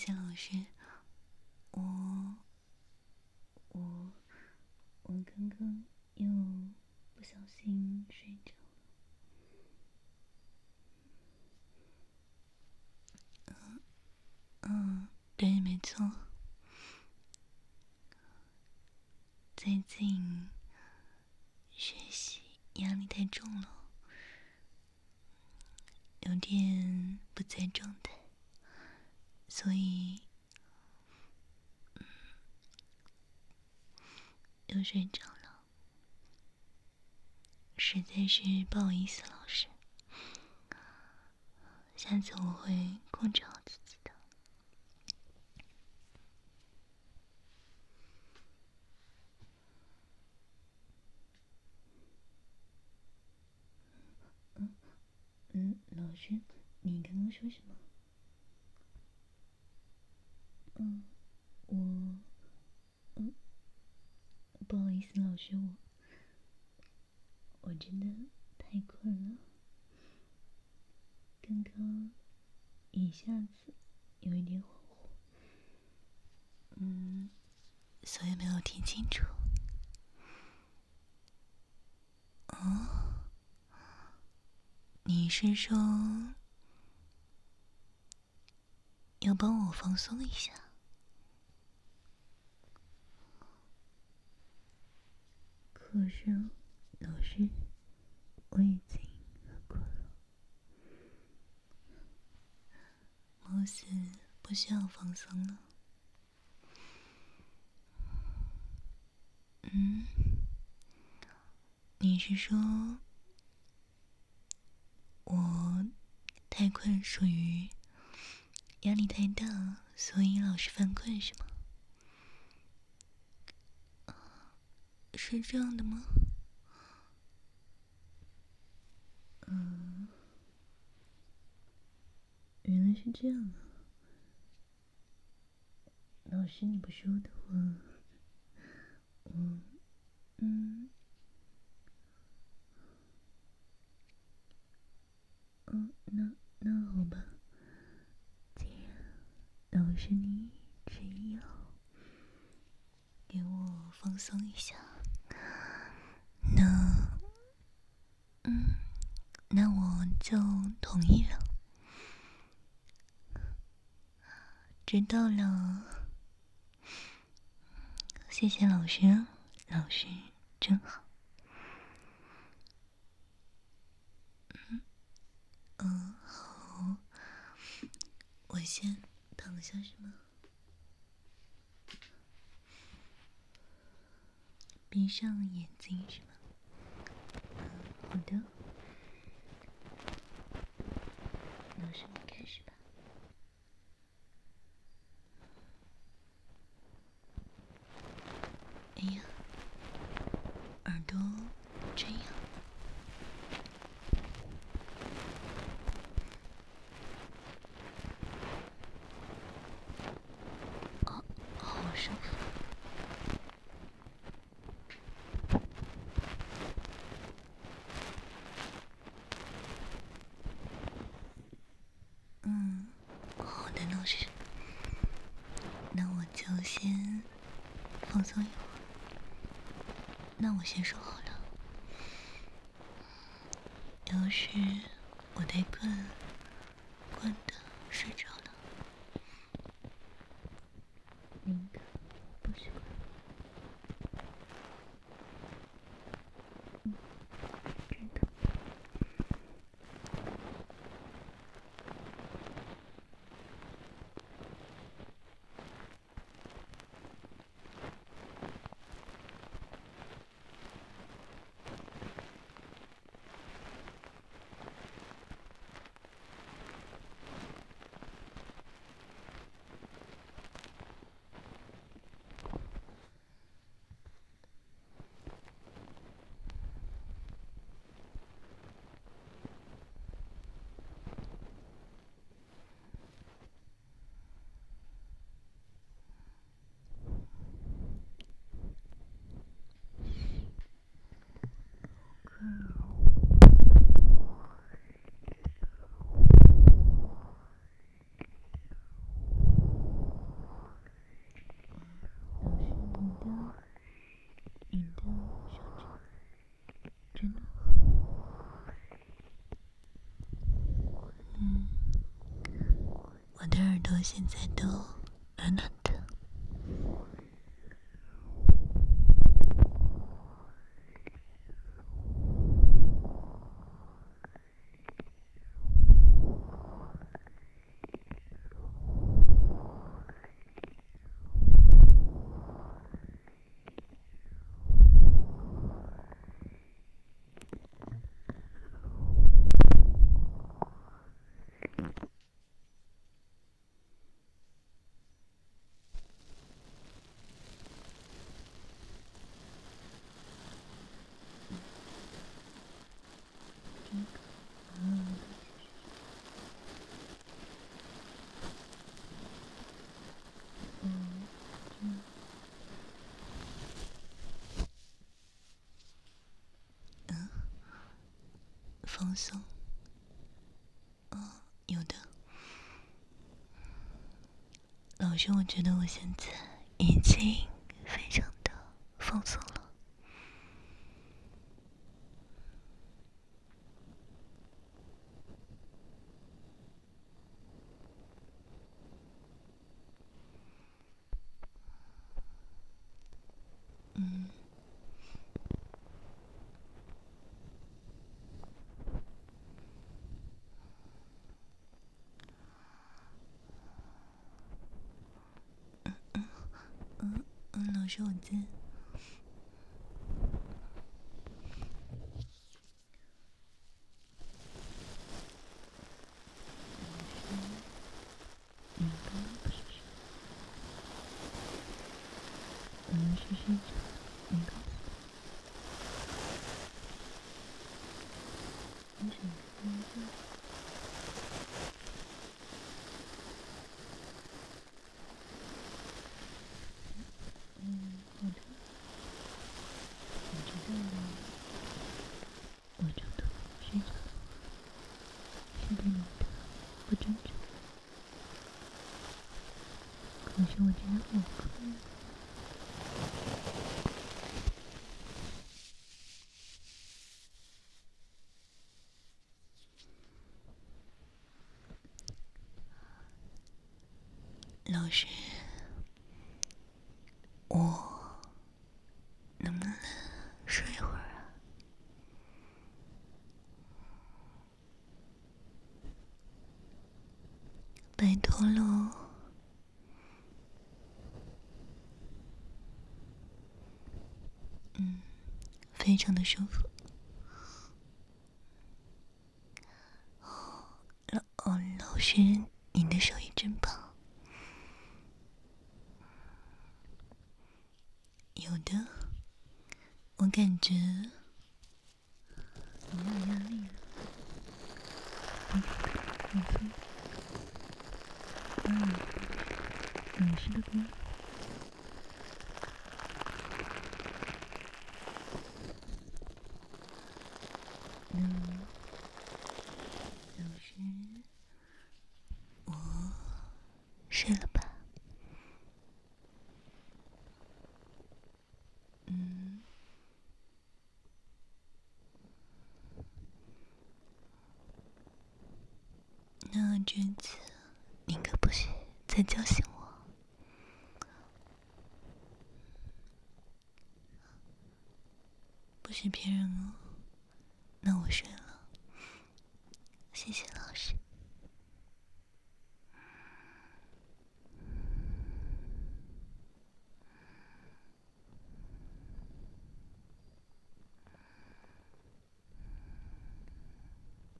谢，老师，我我我刚刚又不小心睡着了。嗯嗯，对，没错。最近学习压力太重了，有点不在状态。所以，又睡着了，实在是不好意思，老师。下次我会控制好自己的。嗯嗯，老师，你刚刚说什么？嗯，我，嗯，不好意思，老师，我，我真的太困了，刚刚一下子有一点恍惚，嗯，所以没有听清楚。哦，你是说要帮我放松一下？可是，老师，我已经很困了。貌似不需要放松了。嗯，你是说我太困，属于压力太大，所以老是犯困是吗？是这样的吗？嗯，原来是这样啊。老师，你不说的话，我，嗯，嗯，那那好吧，既然老师你执意要给我放松一下。那我就同意了。知道了，谢谢老师，老师真好。嗯，好，我先躺下是吗？闭上眼睛是吗？好的。老师，你开始吧。哎呀，耳朵真痒。哦，好舒服。那我就先放松一会儿。那我先说好了，要是我太困，困的睡着。我现在都放松，嗯，有的。老师，我觉得我现在已经非常的放松了。手机。嗯，不是是，嗯，是是，嗯，你想听吗？可是我真的好困。老师，我能不能睡一会儿啊？拜托喽。嗯非常的舒服。老哦，老师，你的手艺真棒。有的，我感觉没有压力了。嗯，放松。嗯，老师的光。睡了吧？嗯。娟子你可不许再叫醒我，不许骗人哦。那我睡了，谢谢老师。